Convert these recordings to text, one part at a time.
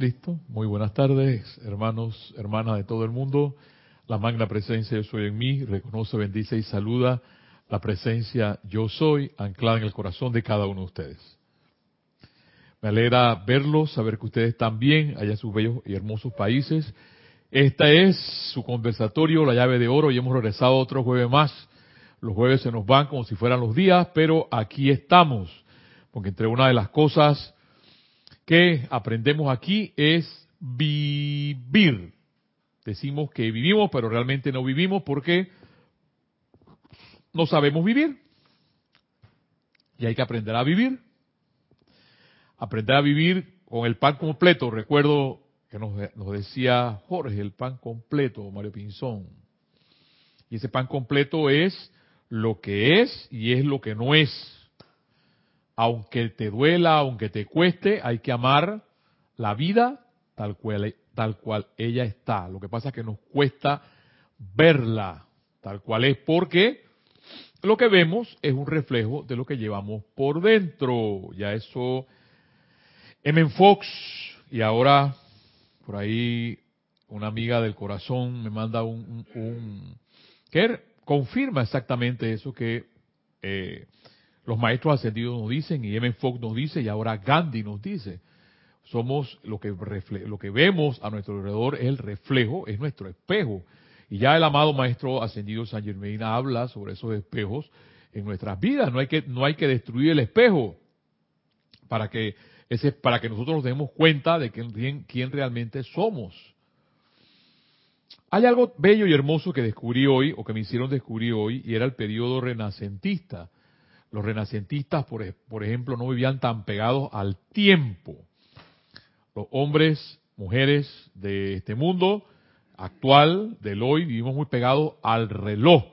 Listo. Muy buenas tardes, hermanos, hermanas de todo el mundo. La magna presencia yo soy en mí, reconoce, bendice y saluda la presencia yo soy anclada en el corazón de cada uno de ustedes. Me alegra verlos, saber que ustedes también allá en sus bellos y hermosos países. Esta es su conversatorio, la llave de oro, y hemos regresado otro jueves más. Los jueves se nos van como si fueran los días, pero aquí estamos, porque entre una de las cosas que aprendemos aquí es vivir. Decimos que vivimos, pero realmente no vivimos porque no sabemos vivir. Y hay que aprender a vivir. Aprender a vivir con el pan completo. Recuerdo que nos, decía Jorge, el pan completo, Mario Pinzón. Y ese pan completo es lo que es y es lo que no es aunque te duela, aunque te cueste, hay que amar la vida tal cual, tal cual ella está. Lo que pasa es que nos cuesta verla tal cual es, porque lo que vemos es un reflejo de lo que llevamos por dentro. Ya eso, M. Fox, y ahora por ahí una amiga del corazón me manda un, un, que confirma exactamente eso que eh, los maestros ascendidos nos dicen y M. Fox nos dice y ahora Gandhi nos dice. Somos lo que, lo que vemos a nuestro alrededor es el reflejo, es nuestro espejo. Y ya el amado maestro ascendido San Germain habla sobre esos espejos en nuestras vidas. No hay que, no hay que destruir el espejo para que, ese, para que nosotros nos demos cuenta de quién, quién realmente somos. Hay algo bello y hermoso que descubrí hoy, o que me hicieron descubrir hoy, y era el periodo renacentista. Los renacentistas, por, ejemplo, no vivían tan pegados al tiempo. Los hombres, mujeres de este mundo actual, del hoy, vivimos muy pegados al reloj.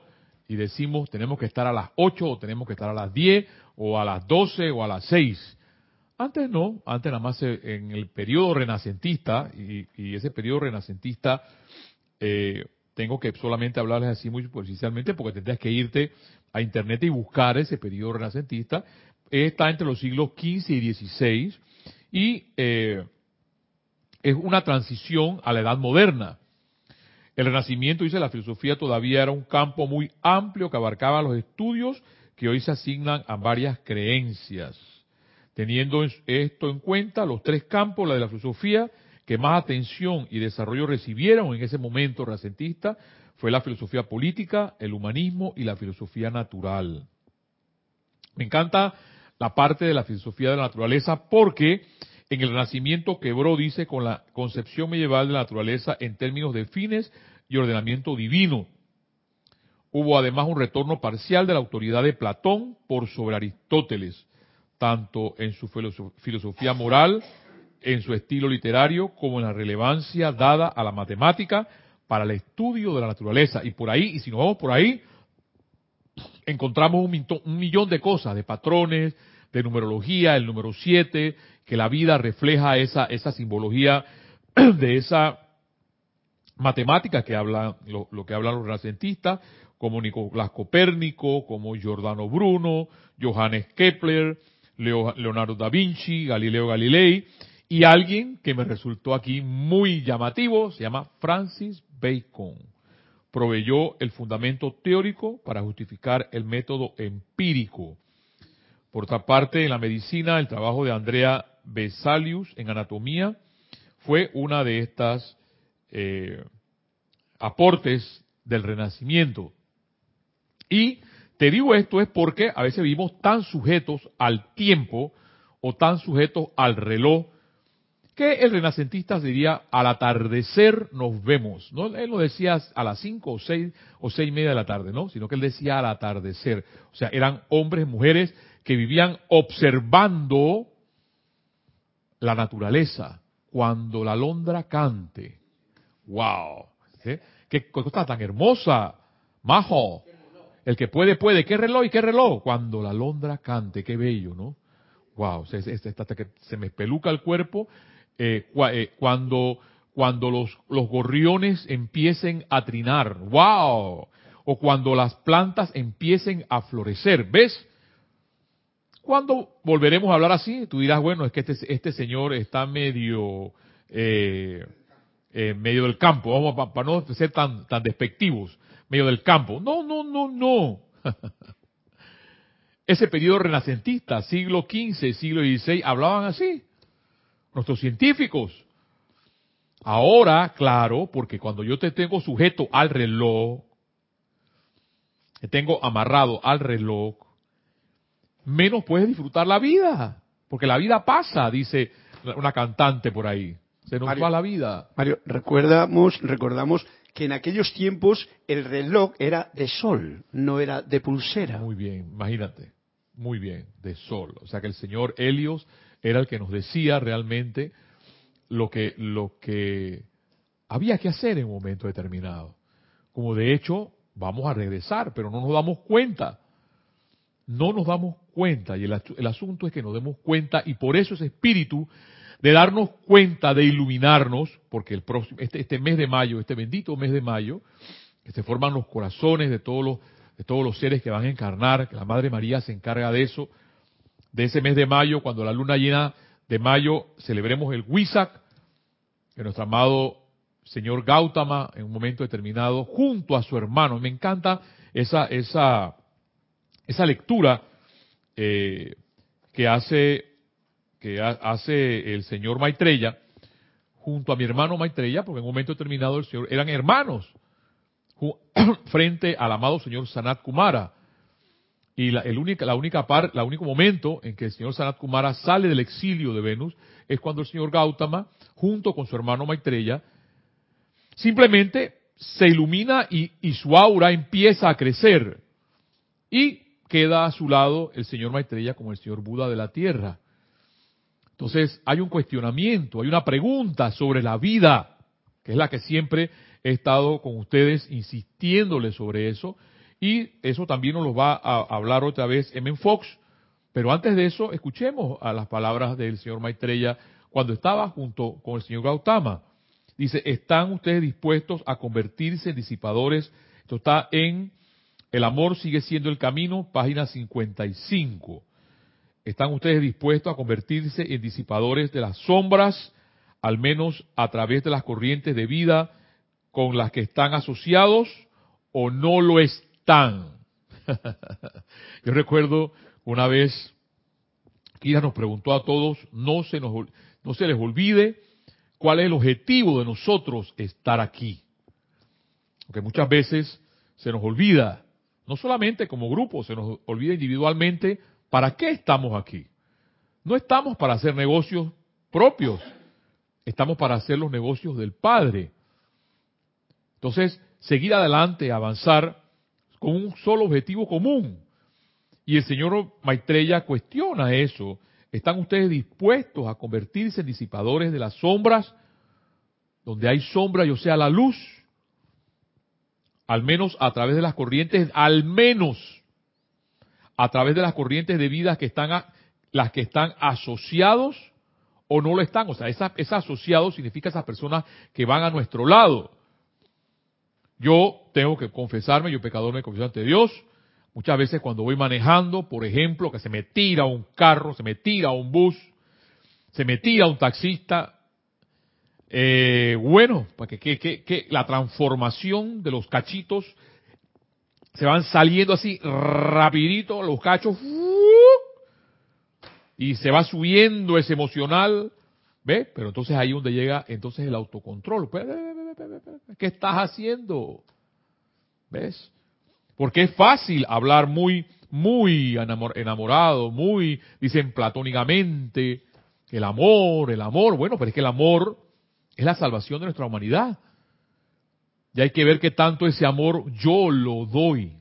Y decimos, tenemos que estar a las 8 o tenemos que estar a las 10 o a las 12 o a las 6. Antes no, antes nada más en el periodo renacentista, y, ese periodo renacentista, eh, tengo que solamente hablarles así muy superficialmente porque tendrías que irte a internet y buscar ese periodo renacentista, está entre los siglos XV y XVI y eh, es una transición a la edad moderna. El renacimiento, dice la filosofía, todavía era un campo muy amplio que abarcaba los estudios que hoy se asignan a varias creencias. Teniendo esto en cuenta, los tres campos, la de la filosofía, que más atención y desarrollo recibieron en ese momento renacentista, fue la filosofía política, el humanismo y la filosofía natural. Me encanta la parte de la filosofía de la naturaleza porque en el Renacimiento quebró, dice, con la concepción medieval de la naturaleza en términos de fines y ordenamiento divino. Hubo además un retorno parcial de la autoridad de Platón por sobre Aristóteles, tanto en su filosofía moral, en su estilo literario, como en la relevancia dada a la matemática para el estudio de la naturaleza. Y por ahí, y si nos vamos por ahí, encontramos un, millón de cosas, de patrones, de numerología, el número 7, que la vida refleja esa, esa simbología de esa matemática que habla, lo, que hablan los renacentistas, como Nicolás Copérnico, como Giordano Bruno, Johannes Kepler, Leonardo da Vinci, Galileo Galilei, y alguien que me resultó aquí muy llamativo, se llama Francis Bacon. Proveyó el fundamento teórico para justificar el método empírico. Por otra parte, en la medicina, el trabajo de Andrea Vesalius en anatomía fue una de estas eh, aportes del Renacimiento. Y te digo esto es porque a veces vivimos tan sujetos al tiempo o tan sujetos al reloj que el renacentista diría al atardecer nos vemos. ¿no? Él no decía a las cinco o seis o seis y media de la tarde, ¿no? sino que él decía al atardecer. O sea, eran hombres mujeres que vivían observando la naturaleza cuando la alondra cante. ¡Wow! ¿Qué cosa tan hermosa! ¡Majo! El que puede, puede. ¿Qué reloj y qué reloj? Cuando la alondra cante. ¡Qué bello, ¿no? ¡Wow! Hasta que se me peluca el cuerpo eh, eh, cuando, cuando los, los gorriones empiecen a trinar, wow, o cuando las plantas empiecen a florecer, ¿ves? Cuando volveremos a hablar así, tú dirás, bueno, es que este, este señor está medio, eh, en medio del campo, vamos para no ser tan, tan despectivos, medio del campo. No, no, no, no. Ese periodo renacentista, siglo XV, siglo XVI, hablaban así. Nuestros científicos. Ahora, claro, porque cuando yo te tengo sujeto al reloj, te tengo amarrado al reloj, menos puedes disfrutar la vida. Porque la vida pasa, dice una cantante por ahí. Se nos va la vida. Mario, recordamos, recordamos que en aquellos tiempos el reloj era de sol, no era de pulsera. Muy bien, imagínate. Muy bien, de sol. O sea que el señor Helios era el que nos decía realmente lo que, lo que había que hacer en un momento determinado. Como de hecho vamos a regresar, pero no nos damos cuenta. No nos damos cuenta y el, el asunto es que nos demos cuenta y por eso ese espíritu de darnos cuenta, de iluminarnos, porque el próximo, este, este mes de mayo, este bendito mes de mayo, que se forman los corazones de todos los, de todos los seres que van a encarnar, que la Madre María se encarga de eso, de ese mes de mayo, cuando la luna llena de mayo celebremos el Huizac, que nuestro amado señor Gautama, en un momento determinado, junto a su hermano. Me encanta esa, esa, esa lectura eh, que hace que hace el señor Maitreya junto a mi hermano Maitreya, porque en un momento determinado el señor eran hermanos frente al amado señor Sanat Kumara. Y la, el única, la única par, la único momento en que el señor Sanat Kumara sale del exilio de Venus es cuando el señor Gautama, junto con su hermano Maitreya, simplemente se ilumina y, y su aura empieza a crecer. Y queda a su lado el señor Maitreya como el señor Buda de la tierra. Entonces hay un cuestionamiento, hay una pregunta sobre la vida, que es la que siempre he estado con ustedes insistiéndoles sobre eso, y eso también nos lo va a hablar otra vez M. Fox, pero antes de eso escuchemos a las palabras del señor Maitreya cuando estaba junto con el señor Gautama. Dice, ¿están ustedes dispuestos a convertirse en disipadores? Esto está en El amor sigue siendo el camino, página 55. ¿Están ustedes dispuestos a convertirse en disipadores de las sombras, al menos a través de las corrientes de vida con las que están asociados o no lo están? Yo recuerdo una vez, Kira nos preguntó a todos, no se, nos, no se les olvide cuál es el objetivo de nosotros estar aquí. Porque muchas veces se nos olvida, no solamente como grupo, se nos olvida individualmente ¿Para qué estamos aquí? No estamos para hacer negocios propios, estamos para hacer los negocios del Padre. Entonces, seguir adelante, avanzar con un solo objetivo común. Y el señor Maitreya cuestiona eso. ¿Están ustedes dispuestos a convertirse en disipadores de las sombras? Donde hay sombra, yo sea la luz. Al menos a través de las corrientes, al menos a través de las corrientes de vida que están, las que están asociados o no lo están. O sea, esa, esa asociado significa esas personas que van a nuestro lado. Yo tengo que confesarme, yo pecador me confieso ante Dios. Muchas veces cuando voy manejando, por ejemplo, que se me tira un carro, se me tira un bus, se me tira un taxista, eh, bueno, para que, que, que, la transformación de los cachitos se van saliendo así rapidito los cachos y se va subiendo ese emocional, ¿ves? Pero entonces ahí donde llega entonces el autocontrol. ¿Qué estás haciendo? ¿Ves? Porque es fácil hablar muy, muy enamorado, muy, dicen platónicamente, el amor, el amor. Bueno, pero es que el amor es la salvación de nuestra humanidad. Y hay que ver qué tanto ese amor yo lo doy.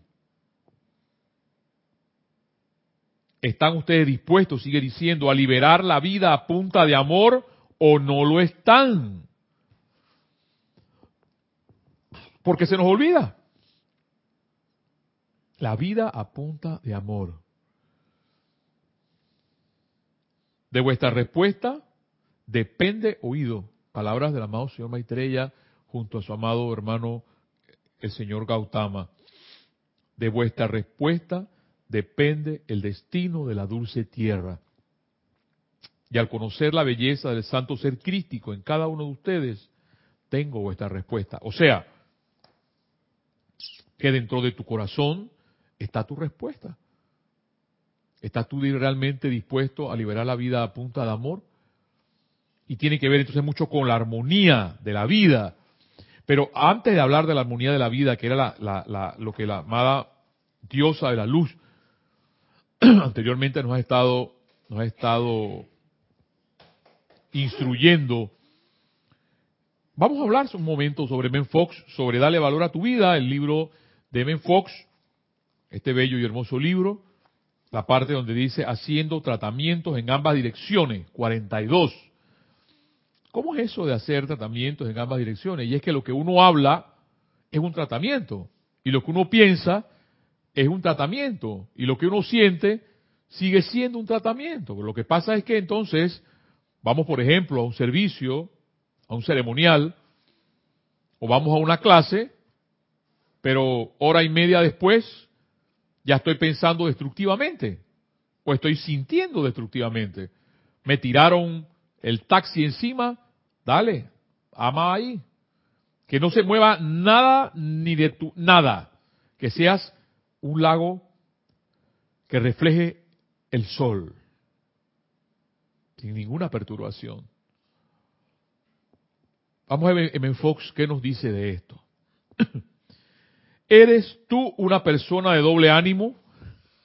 ¿Están ustedes dispuestos, sigue diciendo, a liberar la vida a punta de amor o no lo están? Porque se nos olvida. La vida a punta de amor. De vuestra respuesta depende oído. Palabras del amado señor Maitreya junto a su amado hermano el señor Gautama. De vuestra respuesta depende el destino de la dulce tierra. y al conocer la belleza del santo ser crístico en cada uno de ustedes, tengo vuestra respuesta. O sea, que dentro de tu corazón está tu respuesta. ¿Estás tú realmente dispuesto a liberar la vida a punta de amor? Y tiene que ver entonces mucho con la armonía de la vida. Pero antes de hablar de la armonía de la vida, que era lo que la amada diosa de la luz anteriormente nos ha estado, nos ha estado instruyendo. Vamos a hablar un momento sobre Men Fox, sobre Dale Valor a tu Vida, el libro de Men Fox, este bello y hermoso libro, la parte donde dice haciendo tratamientos en ambas direcciones, 42. ¿Cómo es eso de hacer tratamientos en ambas direcciones? Y es que lo que uno habla es un tratamiento y lo que uno piensa es un tratamiento y lo que uno siente sigue siendo un tratamiento. Lo que pasa es que entonces vamos, por ejemplo, a un servicio, a un ceremonial, o vamos a una clase, pero hora y media después ya estoy pensando destructivamente, o estoy sintiendo destructivamente. Me tiraron el taxi encima, dale, ama ahí. Que no se mueva nada ni de tu nada. Que seas un lago que refleje el sol, sin ninguna perturbación. Vamos a ver en Fox qué nos dice de esto. ¿Eres tú una persona de doble ánimo?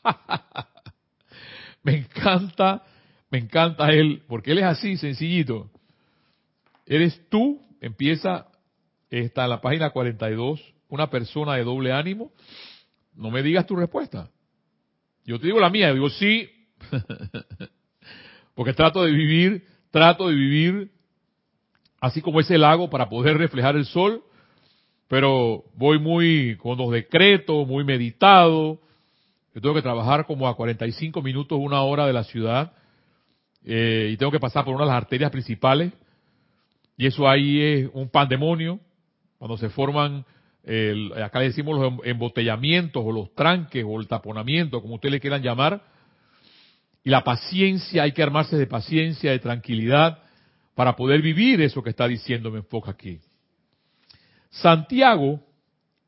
me encanta, me encanta él, porque él es así, sencillito. ¿Eres tú, empieza, está en la página 42, una persona de doble ánimo? No me digas tu respuesta. Yo te digo la mía, digo sí, porque trato de vivir, trato de vivir así como ese lago para poder reflejar el sol, pero voy muy con los decretos, muy meditado. Yo tengo que trabajar como a 45 minutos, una hora de la ciudad, eh, y tengo que pasar por una de las arterias principales, y eso ahí es un pandemonio, cuando se forman acá le decimos los em, embotellamientos o los tranques o el taponamiento, como ustedes le quieran llamar, y la paciencia, hay que armarse de paciencia, de tranquilidad, para poder vivir eso que está diciendo me enfoca aquí. Santiago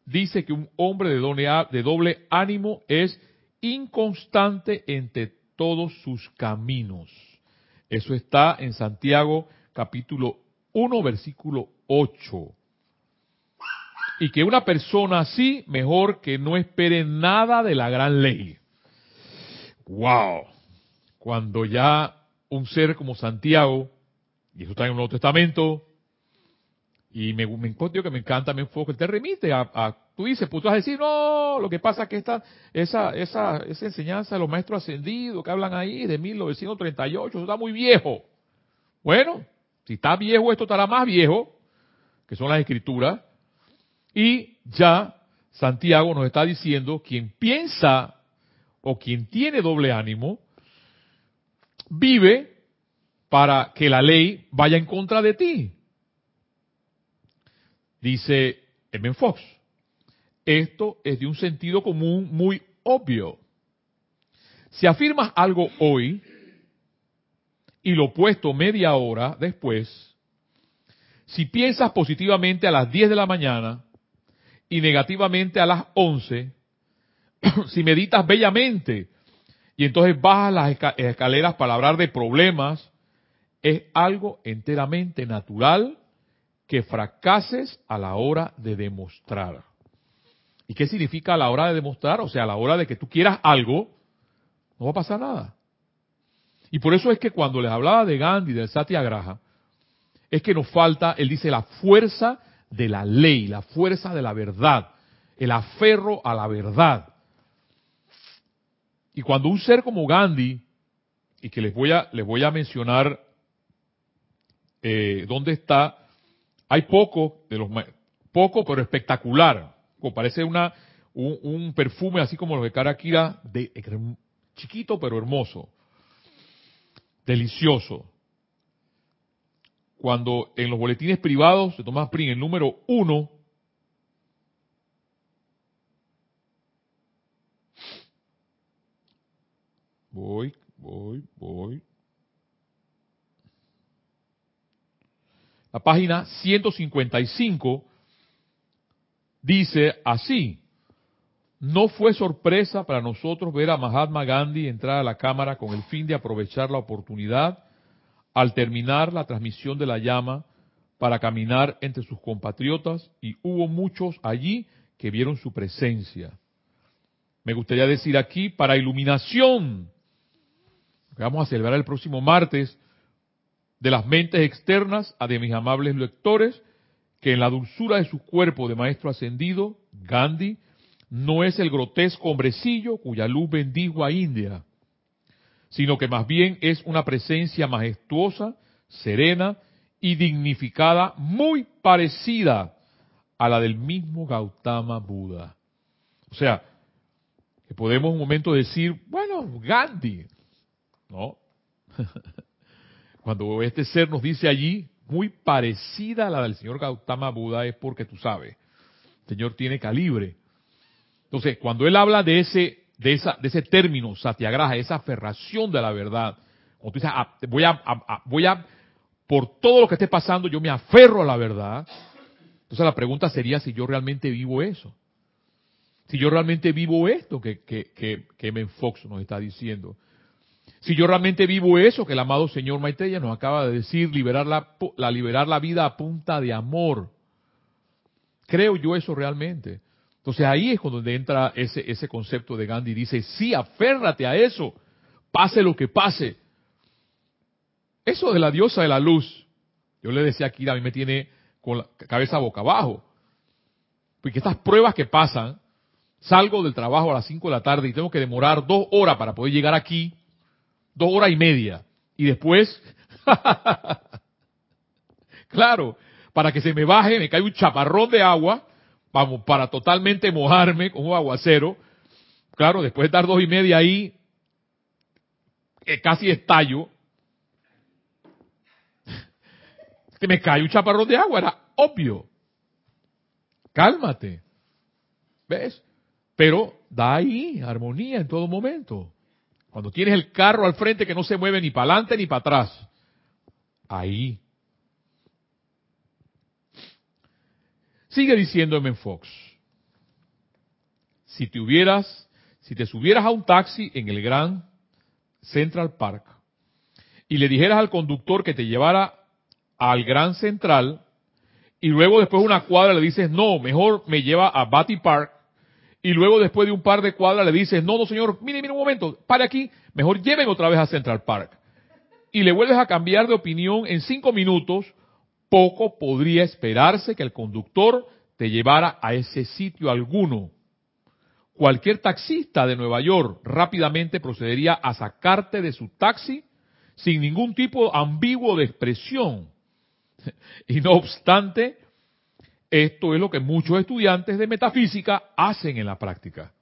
dice que un hombre de doble ánimo es inconstante entre todos sus caminos. Eso está en Santiago capítulo 1 versículo 8 y que una persona así, mejor que no espere nada de la gran ley. ¡Wow! Cuando ya un ser como Santiago, y eso está en el Nuevo Testamento, y me, me que me encanta, me enfoque, te remite a, tú dices, pues tú vas a decir, no, lo que pasa es que esta, esa, esa, esa enseñanza de los maestros ascendidos que hablan ahí de 1938, eso está muy viejo. Bueno, si está viejo, esto estará más viejo, que son las escrituras, y ya Santiago nos está diciendo, quien piensa o quien tiene doble ánimo, vive para que la ley vaya en contra de ti. Dice M. Fox, esto es de un sentido común muy obvio. Si afirmas algo hoy y lo opuesto media hora después, si piensas positivamente a las 10 de la mañana y negativamente a las 11, si meditas bellamente y entonces bajas las escaleras para hablar de problemas, es algo enteramente natural que fracases a la hora de demostrar. ¿Y qué significa a la hora de demostrar? O sea, a la hora de que tú quieras algo, no va a pasar nada. Y por eso es que cuando les hablaba de Gandhi, del Satyagraha, es que nos falta, él dice, la fuerza de la ley, la fuerza de la verdad, el aferro a la verdad. Y cuando un ser como Gandhi, y que les voy a, les voy a mencionar eh, dónde está, hay poco de los poco pero espectacular, como parece una un, perfume así como lo de Karakira, de chiquito pero hermoso, delicioso. Cuando en los boletines privados de Tomás Prin, el número uno, voy, voy, voy, la página 155, dice así, no fue sorpresa para nosotros ver a Mahatma Gandhi entrar a la Cámara con el fin de aprovechar la oportunidad al terminar la transmisión de la llama para caminar entre sus compatriotas y hubo muchos allí que vieron su presencia. Me gustaría decir aquí, para iluminación, vamos a celebrar el próximo martes, de las mentes externas a de mis amables lectores, que en la dulzura de su cuerpo de maestro ascendido, Gandhi, no es el grotesco hombrecillo cuya luz bendijo a India, sino que más bien es una presencia majestuosa, serena y dignificada, muy parecida a la del mismo Gautama Buda. O sea, que podemos un momento decir, bueno, Gandhi, ¿no? Cuando este ser nos dice allí, muy parecida a la del señor Gautama Buda, es porque tú sabes, el Señor tiene calibre. Entonces, cuando él habla de ese, de esa, de ese término, satyagraha, esa aferración de la verdad, cuando tú dices, ah, voy a, voy a, por todo lo que esté pasando, yo me aferro a la verdad. Entonces la pregunta sería si yo realmente vivo eso. Si yo realmente vivo esto que, que, que, que Fox nos está diciendo. Si yo realmente vivo eso que el amado señor Maitreya nos acaba de decir, liberar la, la, liberar la vida a punta de amor. Creo yo eso realmente. Entonces ahí es cuando entra ese, ese concepto de Gandhi. Dice, sí, aférrate a eso, pase lo que pase. Eso de la diosa de la luz, yo le decía aquí, a mí me tiene con la cabeza boca abajo. Porque estas pruebas que pasan, salgo del trabajo a las 5 de la tarde y tengo que demorar dos horas para poder llegar aquí, dos horas y media. Y después, claro, para que se me baje, me cae un chaparrón de agua, vamos, para totalmente mojarme con un aguacero. Claro, después de dar dos y media ahí, eh, casi estallo. Que me cae un chaparrón de agua, era obvio. Cálmate. ¿Ves? Pero da ahí armonía en todo momento. Cuando tienes el carro al frente que no se mueve ni para adelante ni para atrás. Ahí. Sigue diciendo M. Fox. Si te hubieras, si te subieras a un taxi en el Gran Central Park y le dijeras al conductor que te llevara al Gran Central y luego después de una cuadra le dices, no, mejor me lleva a Batty Park y luego después de un par de cuadras le dices, no, no señor, mire, mire un momento, pare aquí, mejor lleven otra vez a Central Park. Y le vuelves a cambiar de opinión en cinco minutos, poco podría esperarse que el conductor te llevara a ese sitio alguno. Cualquier taxista de Nueva York rápidamente procedería a sacarte de su taxi sin ningún tipo ambiguo de expresión. Y no obstante, esto es lo que muchos estudiantes de metafísica hacen en la práctica.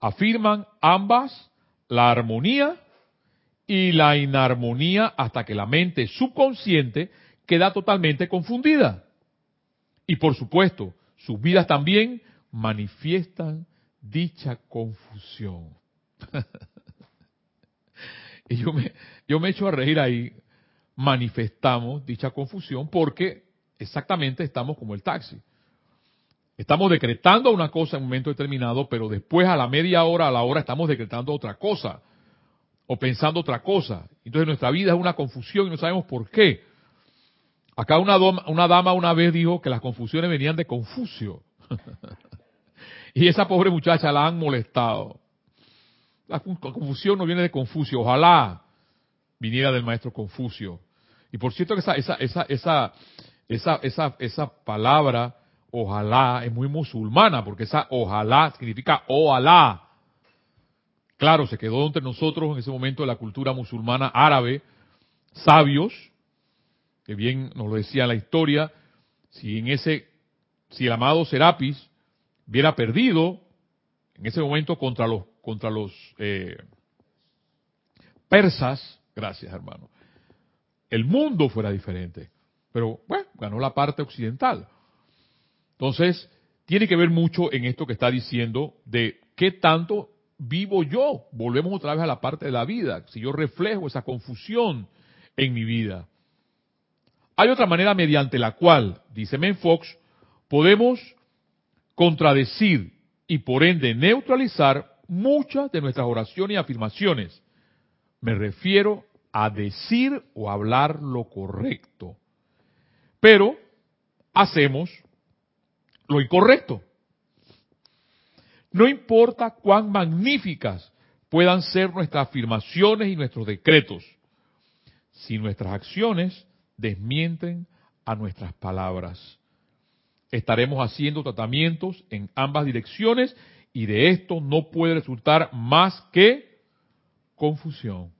Afirman ambas la armonía y la inarmonía hasta que la mente subconsciente queda totalmente confundida. Y por supuesto, sus vidas también manifiestan dicha confusión. y yo me, yo me echo a reír ahí, manifestamos dicha confusión porque exactamente estamos como el taxi. Estamos decretando una cosa en un momento determinado, pero después a la media hora, a la hora, estamos decretando otra cosa o pensando otra cosa. Entonces nuestra vida es una confusión y no sabemos por qué. Acá una, una dama una vez dijo que las confusiones venían de Confucio. y esa pobre muchacha la han molestado. La confusión no viene de Confucio, ojalá viniera del maestro Confucio. Y por cierto que esa, esa, esa, esa, esa, esa, esa palabra, ojalá, es muy musulmana, porque esa ojalá significa ojalá. Claro, se quedó entre nosotros en ese momento la cultura musulmana árabe, sabios, que bien nos lo decía la historia, si en ese, si el amado Serapis hubiera perdido en ese momento contra los, contra los eh, persas, gracias hermano, el mundo fuera diferente. Pero bueno, ganó la parte occidental. Entonces, tiene que ver mucho en esto que está diciendo de qué tanto vivo yo. Volvemos otra vez a la parte de la vida. Si yo reflejo esa confusión en mi vida. Hay otra manera mediante la cual, dice Menfox, podemos contradecir y por ende neutralizar muchas de nuestras oraciones y afirmaciones. Me refiero a decir o hablar lo correcto. Pero hacemos lo incorrecto. No importa cuán magníficas puedan ser nuestras afirmaciones y nuestros decretos, si nuestras acciones desmienten a nuestras palabras. Estaremos haciendo tratamientos en ambas direcciones y de esto no puede resultar más que confusión.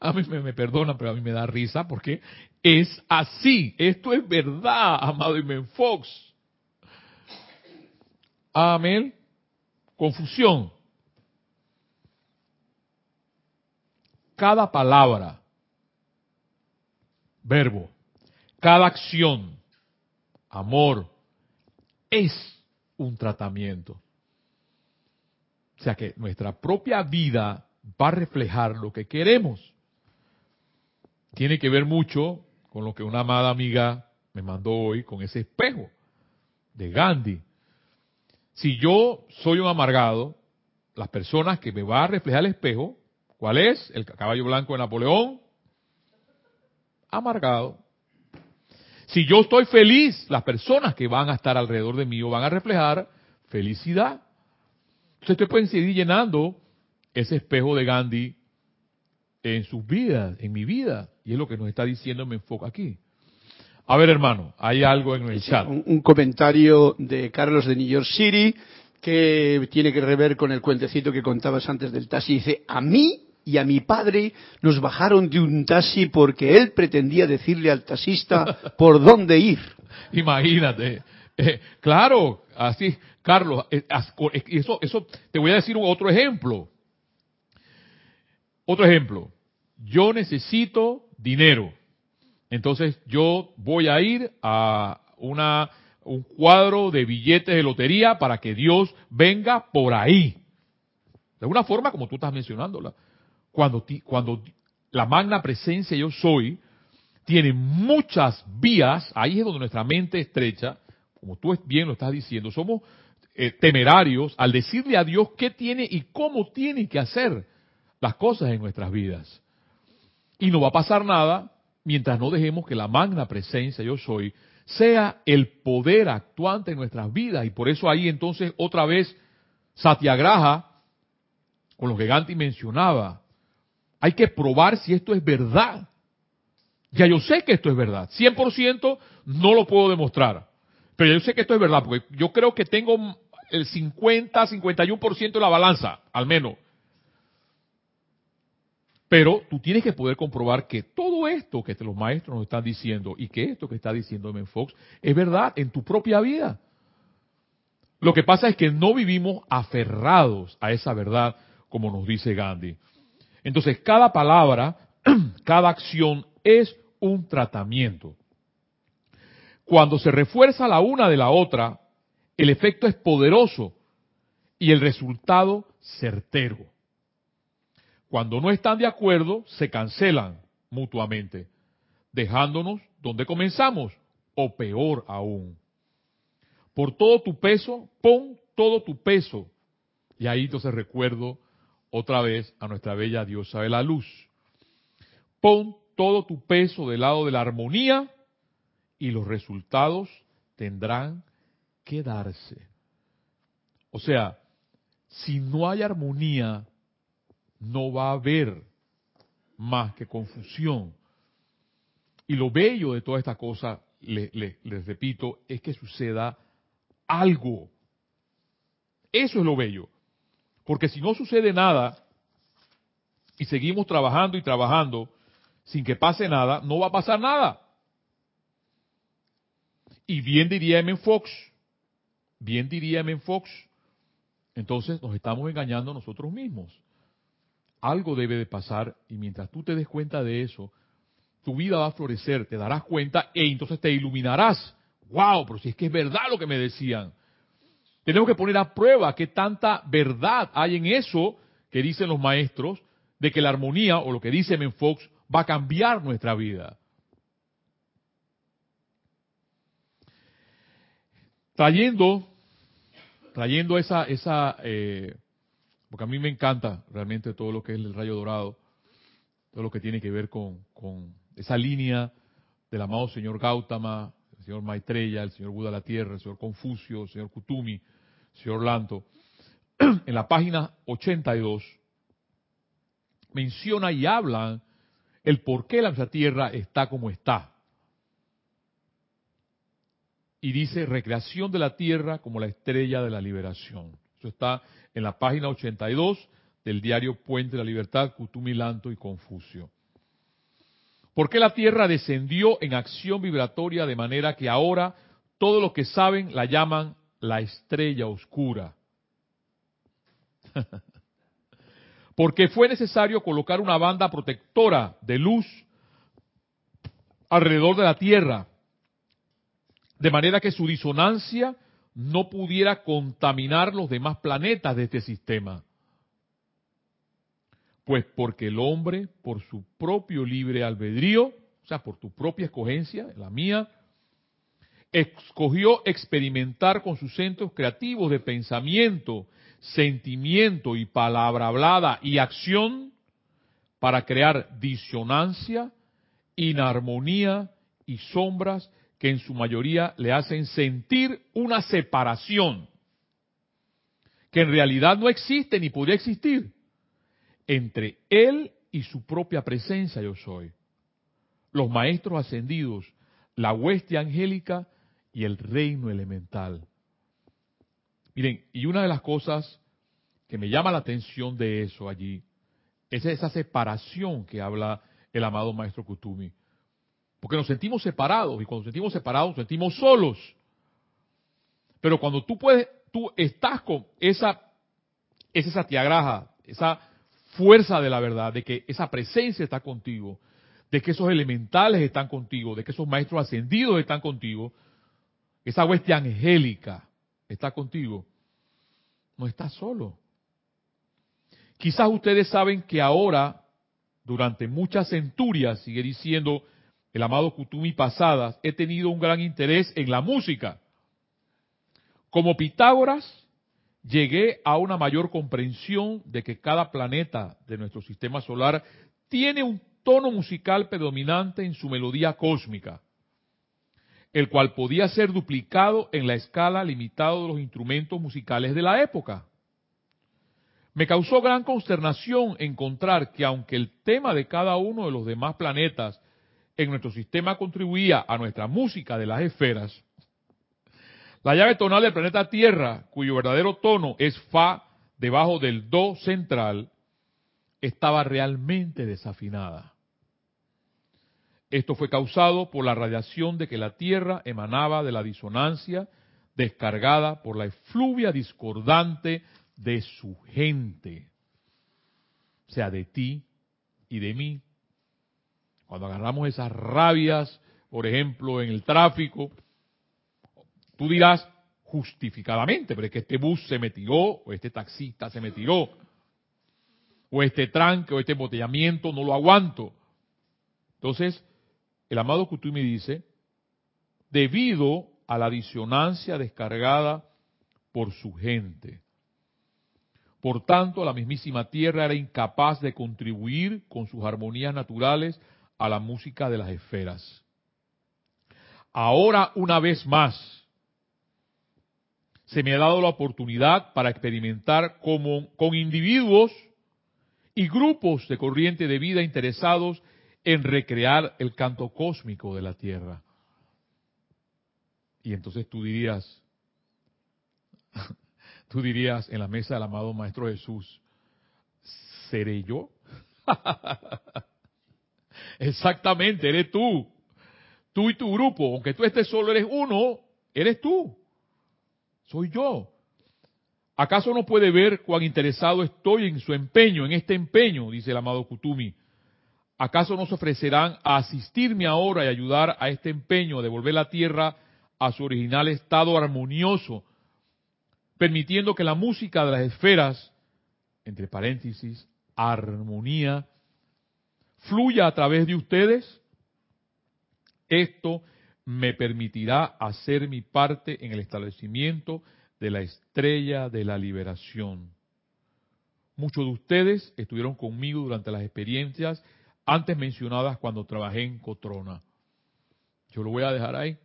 A mí me, me perdonan, pero a mí me da risa porque es así. Esto es verdad, amado Imen Fox. Amén. Confusión. Cada palabra, verbo, cada acción, amor, es un tratamiento. O sea que nuestra propia vida va a reflejar lo que queremos. Tiene que ver mucho con lo que una amada amiga me mandó hoy, con ese espejo de Gandhi. Si yo soy un amargado, las personas que me va a reflejar el espejo, ¿cuál es? El caballo blanco de Napoleón, amargado. Si yo estoy feliz, las personas que van a estar alrededor de mí van a reflejar felicidad. Entonces ustedes pueden seguir llenando ese espejo de Gandhi en sus vidas, en mi vida. Y es lo que nos está diciendo me enfoca aquí. A ver, hermano, hay algo en el chat. Un, un, comentario de Carlos de New York City que tiene que ver con el cuentecito que contabas antes del taxi. Dice, a mí y a mi padre nos bajaron de un taxi porque él pretendía decirle al taxista por dónde ir. Imagínate. Eh, claro, así, Carlos, eh, eso, eso, te voy a decir otro ejemplo. Otro ejemplo. Yo necesito dinero. Entonces yo voy a ir a una, un cuadro de billetes de lotería para que Dios venga por ahí. De alguna forma, como tú estás mencionándola. Cuando, cuando la magna presencia yo soy tiene muchas vías, ahí es donde nuestra mente estrecha, como tú bien lo estás diciendo, somos eh, temerarios al decirle a Dios qué tiene y cómo tiene que hacer las cosas en nuestras vidas. Y no va a pasar nada mientras no dejemos que la magna presencia yo soy sea el poder actuante en nuestras vidas. Y por eso ahí entonces otra vez Satyagraha, con lo que Gandhi mencionaba, hay que probar si esto es verdad. Ya yo sé que esto es verdad. 100% no lo puedo demostrar. Pero yo sé que esto es verdad, porque yo creo que tengo el 50, 51% de la balanza, al menos. Pero tú tienes que poder comprobar que todo esto que los maestros nos están diciendo y que esto que está diciendo Men Fox es verdad en tu propia vida. Lo que pasa es que no vivimos aferrados a esa verdad como nos dice Gandhi. Entonces, cada palabra, cada acción es un tratamiento. Cuando se refuerza la una de la otra, el efecto es poderoso y el resultado certero. Cuando no están de acuerdo, se cancelan mutuamente, dejándonos donde comenzamos, o peor aún. Por todo tu peso, pon todo tu peso. Y ahí entonces recuerdo otra vez a nuestra bella diosa de la luz. Pon todo tu peso del lado de la armonía y los resultados tendrán que darse. O sea, si no hay armonía, no va a haber más que confusión. Y lo bello de toda esta cosa, les, repito, es que suceda algo. Eso es lo bello. Porque si no sucede nada y seguimos trabajando y trabajando sin que pase nada, no va a pasar nada. Y bien diría M. Fox, bien diría M. Fox, entonces nos estamos engañando nosotros mismos algo debe de pasar y mientras tú te des cuenta de eso, tu vida va a florecer, te darás cuenta e entonces te iluminarás. ¡Wow! Pero si es que es verdad lo que me decían. Tenemos que poner a prueba qué tanta verdad hay en eso que dicen los maestros, de que la armonía, o lo que dice Menfox, va a cambiar nuestra vida. Trayendo, trayendo esa, esa eh, porque a mí me encanta realmente todo lo que es el rayo dorado, todo lo que tiene que ver con, esa línea del amado señor Gautama, el señor Maitreya, el señor Buda la Tierra, el señor Confucio, el señor Kutumi, el señor Lanto. En la página 82 menciona y habla el por qué la Tierra está como está. Y dice recreación de la Tierra como la estrella de la liberación. Eso está en la página 82 del diario Puente de la Libertad, Kutumi Lanto y Confucio. ¿Por qué la Tierra descendió en acción vibratoria de manera que ahora todos los que saben la llaman la estrella oscura? Porque fue necesario colocar una banda protectora de luz alrededor de la Tierra, de manera que su disonancia no pudiera contaminar los demás planetas de este sistema. Pues porque el hombre, por su propio libre albedrío, o sea, por tu propia escogencia, la mía, escogió experimentar con sus centros creativos de pensamiento, sentimiento y palabra hablada y acción para crear disonancia, inarmonía y sombras que en su mayoría le hacen sentir una separación que en realidad no existe ni podría existir entre él y su propia presencia yo soy. Los maestros ascendidos, la hueste angélica y el reino elemental. Miren, y una de las cosas que me llama la atención de eso allí es esa separación que habla el amado maestro Kutumi. Porque nos sentimos separados y cuando nos sentimos separados nos sentimos solos. Pero cuando tú puedes, tú estás con esa, esa satiagraja, esa fuerza de la verdad, de que esa presencia está contigo, de que esos elementales están contigo, de que esos maestros ascendidos están contigo, esa hueste angélica está contigo, no estás solo. Quizás ustedes saben que ahora, durante muchas centurias, sigue diciendo el amado Kutumi pasadas, he tenido un gran interés en la música. Como Pitágoras, llegué a una mayor comprensión de que cada planeta de nuestro sistema solar tiene un tono musical predominante en su melodía cósmica, el cual podía ser duplicado en la escala limitada de los instrumentos musicales de la época. Me causó gran consternación encontrar que aunque el tema de cada uno de los demás planetas en nuestro sistema contribuía a nuestra música de las esferas, la llave tonal del planeta Tierra, cuyo verdadero tono es Fa debajo del Do central, estaba realmente desafinada. Esto fue causado por la radiación de que la Tierra emanaba de la disonancia descargada por la efluvia discordante de su gente, sea, de ti y de mí. Cuando agarramos esas rabias, por ejemplo, en el tráfico, tú dirás justificadamente, pero es que este bus se me tiró, o este taxista se me tiró, o este tranque, o este embotellamiento, no lo aguanto. Entonces, el amado Kutumi dice, debido a la disonancia descargada por su gente. Por tanto, la mismísima tierra era incapaz de contribuir con sus armonías naturales a la música de las esferas. Ahora, una vez más, se me ha dado la oportunidad para experimentar como, con individuos y grupos de corriente de vida interesados en recrear el canto cósmico de la Tierra. Y entonces tú dirías, tú dirías en la mesa del amado Maestro Jesús, ¿seré yo? Exactamente, eres tú. Tú y tu grupo, aunque tú estés solo, eres uno, eres tú. Soy yo. ¿Acaso no puede ver cuán interesado estoy en su empeño, en este empeño? Dice el amado Kutumi. ¿Acaso no se ofrecerán a asistirme ahora y ayudar a este empeño a devolver la tierra a su original estado armonioso, permitiendo que la música de las esferas, entre paréntesis, armonía fluya a través de ustedes, esto me permitirá hacer mi parte en el establecimiento de la estrella de la liberación. Muchos de ustedes estuvieron conmigo durante las experiencias antes mencionadas cuando trabajé en Cotrona. Yo lo voy a dejar ahí,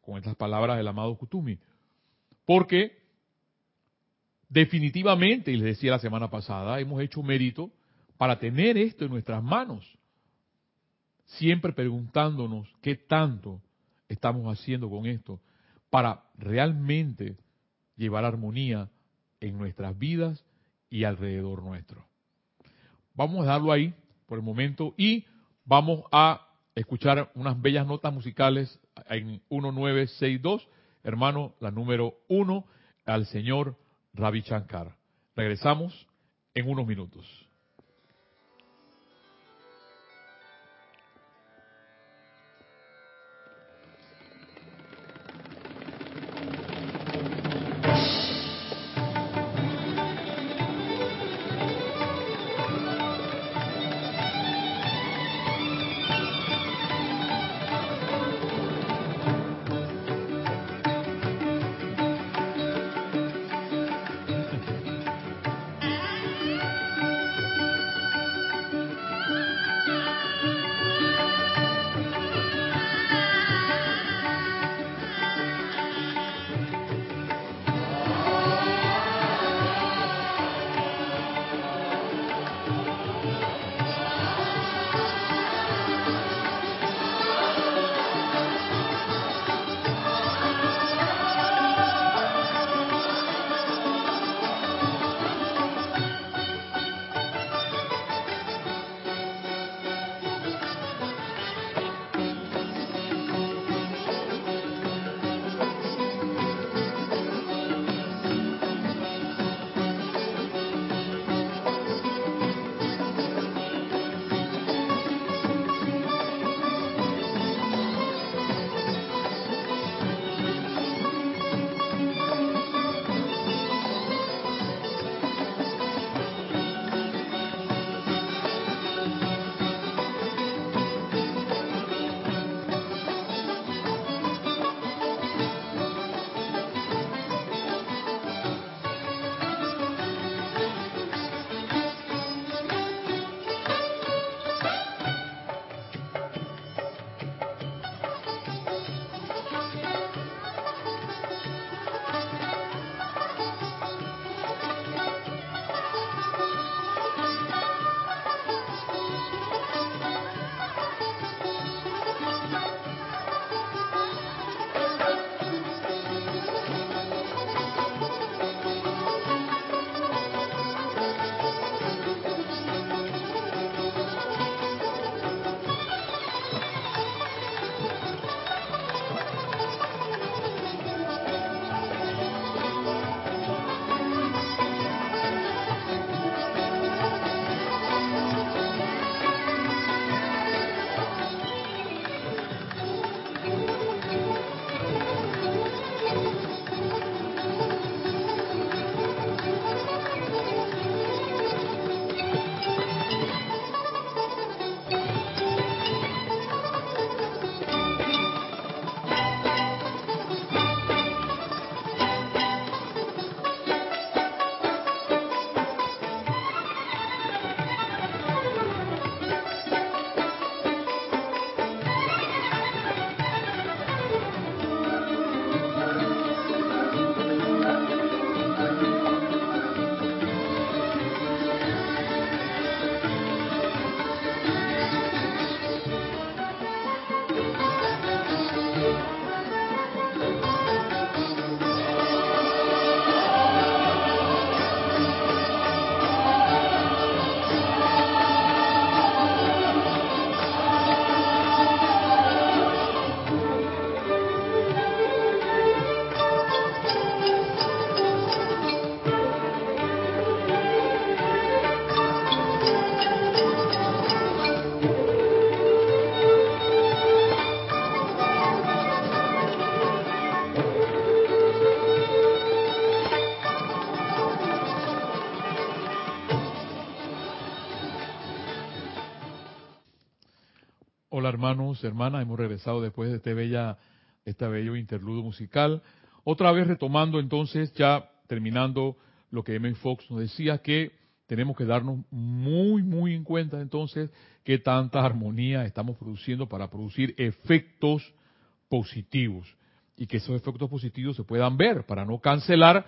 con estas palabras del amado Kutumi, porque definitivamente, y les decía la semana pasada, hemos hecho mérito para tener esto en nuestras manos. Siempre preguntándonos qué tanto estamos haciendo con esto para realmente llevar armonía en nuestras vidas y alrededor nuestro. Vamos a dejarlo ahí por el momento y vamos a escuchar unas bellas notas musicales en 1962, hermano, la número uno, al señor Ravi Shankar. Regresamos en unos minutos. Hermanos, hermanas, hemos regresado después de este bella, este bello interludio musical. Otra vez retomando entonces, ya terminando lo que M. Fox nos decía, que tenemos que darnos muy, muy en cuenta entonces qué tanta armonía estamos produciendo para producir efectos positivos y que esos efectos positivos se puedan ver para no cancelar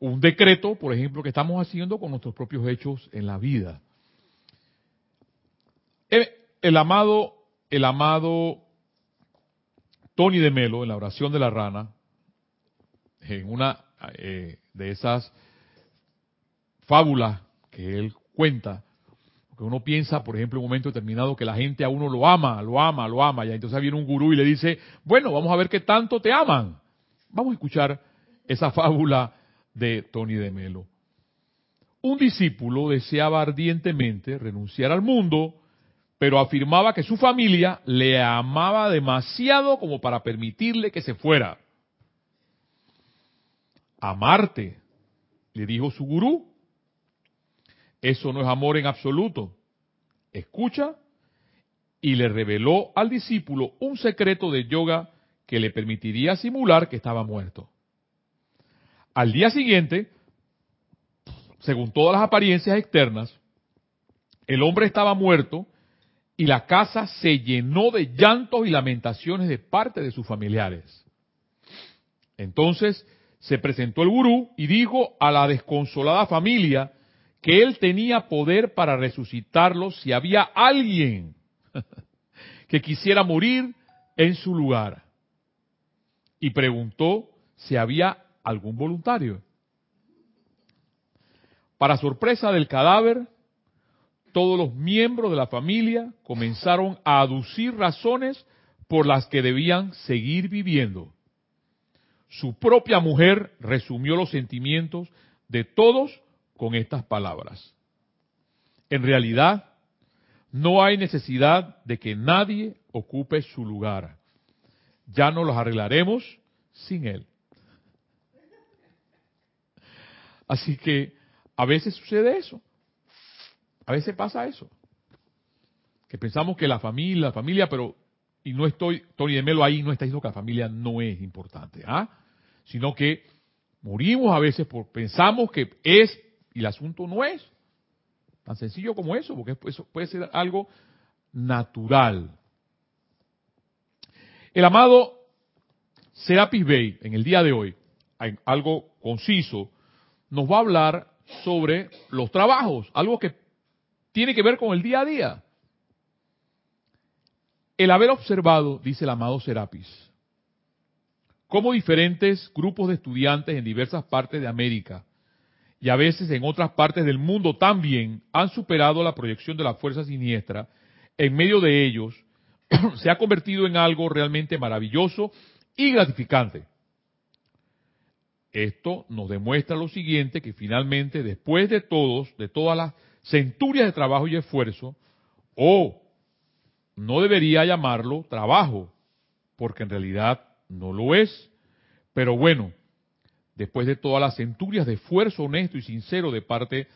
un decreto, por ejemplo, que estamos haciendo con nuestros propios hechos en la vida. El, amado, el amado Tony de Melo, en la oración de la rana, en una eh, de esas fábulas que él cuenta, porque uno piensa, por ejemplo, en un momento determinado que la gente a uno lo ama, lo ama, lo ama, y entonces viene un gurú y le dice, bueno, vamos a ver qué tanto te aman. Vamos a escuchar esa fábula de Tony de Melo. Un discípulo deseaba ardientemente renunciar al mundo, pero afirmaba que su familia le amaba demasiado como para permitirle que se fuera. Amarte, le dijo su gurú. Eso no es amor en absoluto. Escucha y le reveló al discípulo un secreto de yoga que le permitiría simular que estaba muerto. Al día siguiente, según todas las apariencias externas, el hombre estaba muerto y la casa se llenó de llantos y lamentaciones de parte de sus familiares. Entonces se presentó el gurú y dijo a la desconsolada familia que él tenía poder para resucitarlos si había alguien que quisiera morir en su lugar. Y preguntó si había algún voluntario. Para sorpresa del cadáver, todos los miembros de la familia comenzaron a aducir razones por las que debían seguir viviendo. Su propia mujer resumió los sentimientos de todos con estas palabras. En realidad, no hay necesidad de que nadie ocupe su lugar. Ya no los arreglaremos sin él. Así que a veces sucede eso. A veces pasa eso. Que pensamos que la familia, la familia, pero, y no estoy, Tony de Melo ahí no está diciendo que la familia no es importante, ¿ah? Sino que morimos a veces por, pensamos que es, y el asunto no es tan sencillo como eso, porque eso puede ser algo natural. El amado Serapis Bey, en el día de hoy, algo conciso, nos va a hablar sobre los trabajos, algo que tiene que ver con el día a día. El haber observado, dice el amado Serapis, cómo diferentes grupos de estudiantes en diversas partes de América y a veces en otras partes del mundo también han superado la proyección de la fuerza siniestra, en medio de ellos se ha convertido en algo realmente maravilloso y gratificante. Esto nos demuestra lo siguiente, que finalmente, después de todos, de todas las centurias de trabajo y esfuerzo, o no debería llamarlo trabajo, porque en realidad no lo es. Pero bueno, después de todas las centurias de esfuerzo honesto y sincero de parte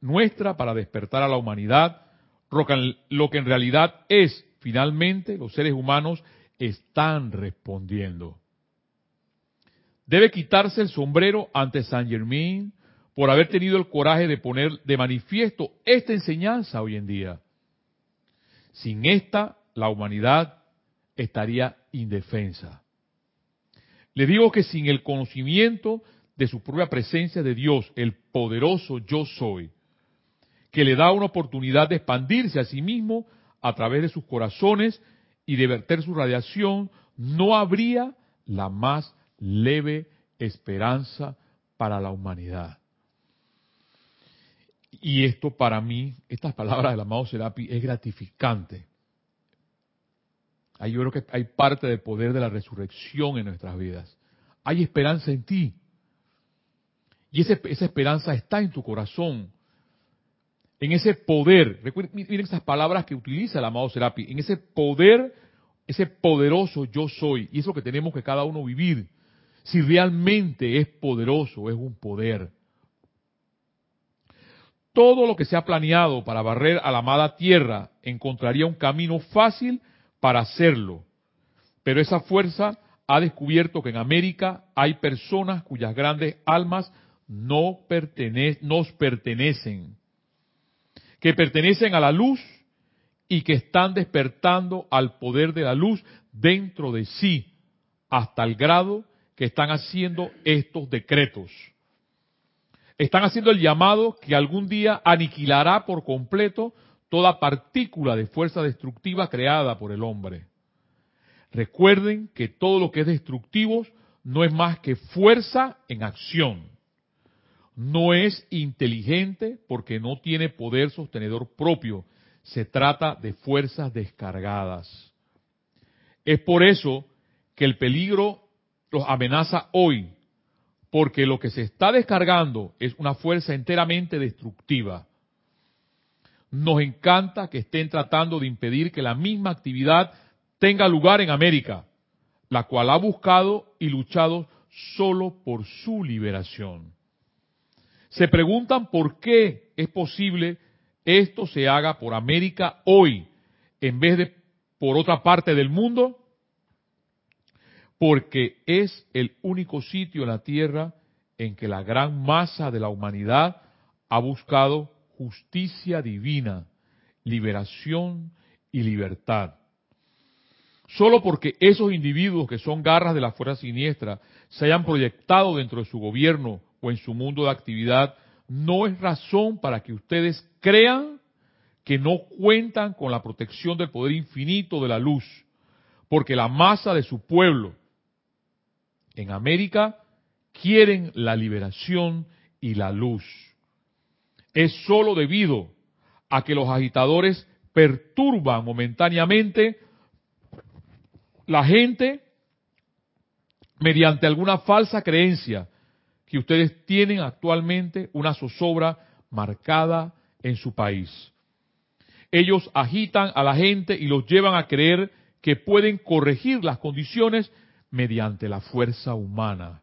nuestra para despertar a la humanidad, lo que en realidad es, finalmente, los seres humanos están respondiendo. Debe quitarse el sombrero ante Saint Germain por haber tenido el coraje de poner de manifiesto esta enseñanza hoy en día. Sin esta, la humanidad estaría indefensa. Le digo que sin el conocimiento de su propia presencia de Dios, el poderoso yo soy, que le da una oportunidad de expandirse a sí mismo a través de sus corazones y de verter su radiación, no habría la más leve esperanza para la humanidad. Y esto para mí, estas palabras del amado Serapi, es gratificante. Ahí yo creo que hay parte del poder de la resurrección en nuestras vidas. Hay esperanza en ti. Y esa esperanza está en tu corazón. En ese poder. Miren esas palabras que utiliza el amado Serapi. En ese poder, ese poderoso yo soy. Y es lo que tenemos que cada uno vivir si realmente es poderoso, es un poder. Todo lo que se ha planeado para barrer a la amada tierra encontraría un camino fácil para hacerlo. Pero esa fuerza ha descubierto que en América hay personas cuyas grandes almas no nos pertenecen, que pertenecen a la luz y que están despertando al poder de la luz dentro de sí, hasta el grado que están haciendo estos decretos. Están haciendo el llamado que algún día aniquilará por completo toda partícula de fuerza destructiva creada por el hombre. Recuerden que todo lo que es destructivo no es más que fuerza en acción. No es inteligente porque no tiene poder sostenedor propio, se trata de fuerzas descargadas. Es por eso que el peligro los amenaza hoy, porque lo que se está descargando es una fuerza enteramente destructiva. Nos encanta que estén tratando de impedir que la misma actividad tenga lugar en América, la cual ha buscado y luchado solo por su liberación. Se preguntan por qué es posible esto se haga por América hoy en vez de por otra parte del mundo? Porque es el único sitio en la tierra en que la gran masa de la humanidad ha buscado justicia divina, liberación y libertad. Solo porque esos individuos que son garras de la fuerza siniestra se hayan proyectado dentro de su gobierno o en su mundo de actividad, no es razón para que ustedes crean que no cuentan con la protección del poder infinito de la luz, porque la masa de su pueblo en América quieren la liberación y la luz. Es sólo debido a que los agitadores perturban momentáneamente la gente mediante alguna falsa creencia que ustedes tienen actualmente una zozobra marcada en su país. Ellos agitan a la gente y los llevan a creer que pueden corregir las condiciones mediante la fuerza humana,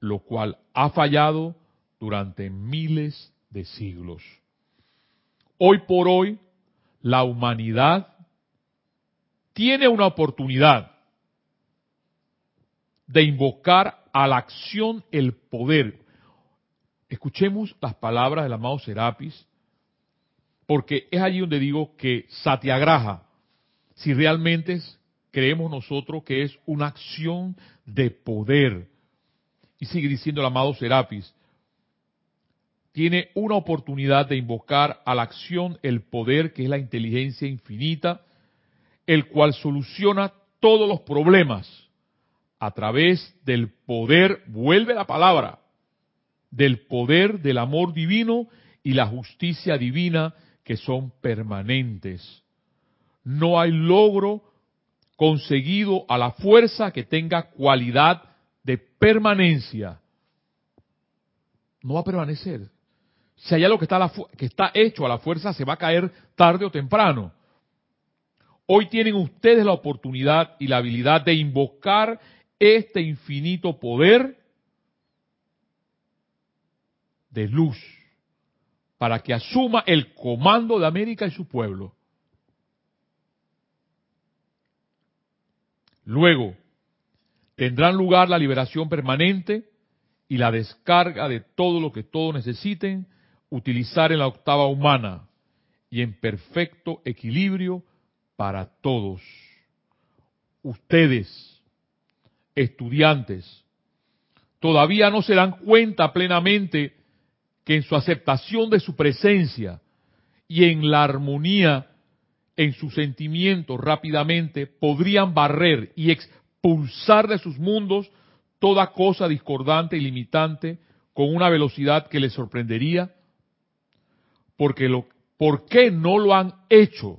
lo cual ha fallado durante miles de siglos. Hoy por hoy, la humanidad tiene una oportunidad de invocar a la acción el poder. Escuchemos las palabras del amado Serapis, porque es allí donde digo que Satiagraha, si realmente creemos nosotros que es una acción de poder, y sigue diciendo el amado Serapis, tiene una oportunidad de invocar a la acción el poder que es la inteligencia infinita, el cual soluciona todos los problemas a través del poder, vuelve la palabra, del poder del amor divino y la justicia divina que son permanentes. No hay logro conseguido a la fuerza que tenga cualidad de permanencia. No va a permanecer. Si hay algo que está, que está hecho a la fuerza, se va a caer tarde o temprano. Hoy tienen ustedes la oportunidad y la habilidad de invocar este infinito poder de luz para que asuma el comando de América y su pueblo. Luego, tendrán lugar la liberación permanente y la descarga de todo lo que todos necesiten utilizar en la octava humana y en perfecto equilibrio para todos. Ustedes, estudiantes, todavía no se dan cuenta plenamente que en su aceptación de su presencia y en la armonía en sus sentimientos rápidamente podrían barrer y expulsar de sus mundos toda cosa discordante y limitante con una velocidad que les sorprendería? Porque lo, ¿Por qué no lo han hecho?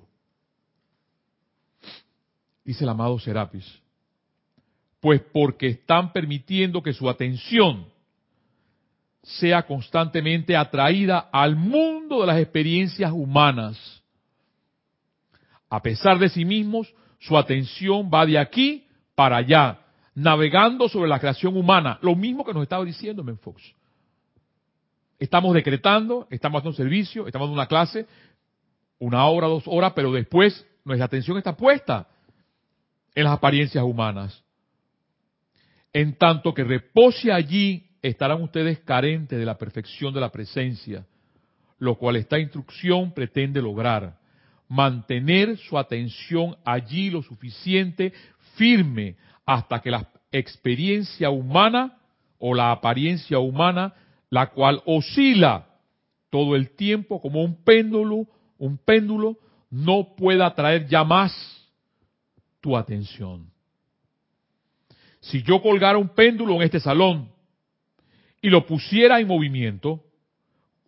Dice el amado Serapis. Pues porque están permitiendo que su atención sea constantemente atraída al mundo de las experiencias humanas. A pesar de sí mismos, su atención va de aquí para allá, navegando sobre la creación humana. Lo mismo que nos estaba diciendo Menfox. estamos decretando, estamos haciendo servicio, estamos dando una clase, una hora, dos horas, pero después nuestra atención está puesta en las apariencias humanas. En tanto que repose allí, estarán ustedes carentes de la perfección de la presencia, lo cual esta instrucción pretende lograr. Mantener su atención allí lo suficiente, firme, hasta que la experiencia humana o la apariencia humana, la cual oscila todo el tiempo como un péndulo, un péndulo, no pueda atraer ya más tu atención. Si yo colgara un péndulo en este salón y lo pusiera en movimiento,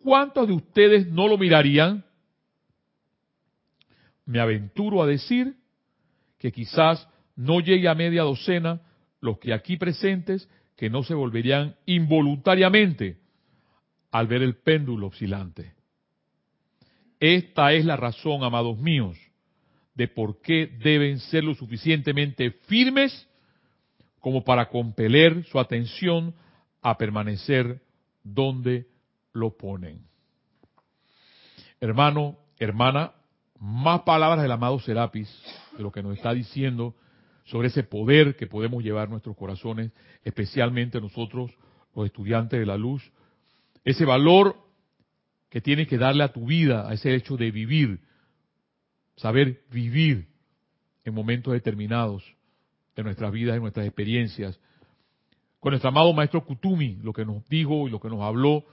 ¿cuántos de ustedes no lo mirarían? Me aventuro a decir que quizás no llegue a media docena los que aquí presentes que no se volverían involuntariamente al ver el péndulo oscilante. Esta es la razón, amados míos, de por qué deben ser lo suficientemente firmes como para compeler su atención a permanecer donde lo ponen. Hermano, hermana, más palabras del amado Serapis, de lo que nos está diciendo sobre ese poder que podemos llevar nuestros corazones, especialmente nosotros, los estudiantes de la luz, ese valor que tienes que darle a tu vida, a ese hecho de vivir, saber vivir en momentos determinados de nuestras vidas, y nuestras experiencias. Con nuestro amado maestro Kutumi, lo que nos dijo y lo que nos habló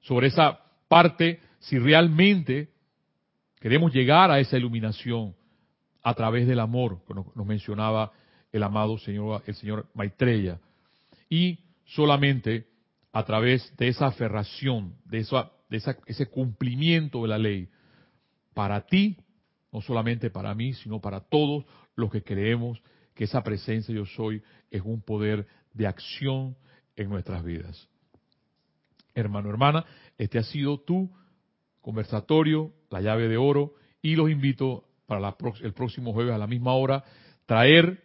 sobre esa parte, si realmente queremos llegar a esa iluminación a través del amor, que nos, mencionaba el amado señor, el señor Maitreya, y solamente a través de esa aferración, de, de ese cumplimiento de la ley, para ti no solamente para mí, sino para todos los que creemos que esa presencia yo soy es un poder de acción en nuestras vidas. Hermano, hermana, este ha sido tu conversatorio, la llave de oro, y los invito para el próximo jueves a la misma hora, traer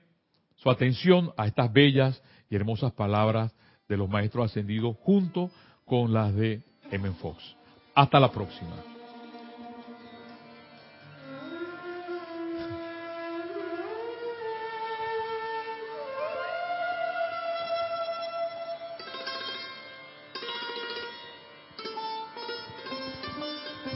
su atención a estas bellas y hermosas palabras de los maestros ascendidos junto con las de M. Fox. Hasta la próxima.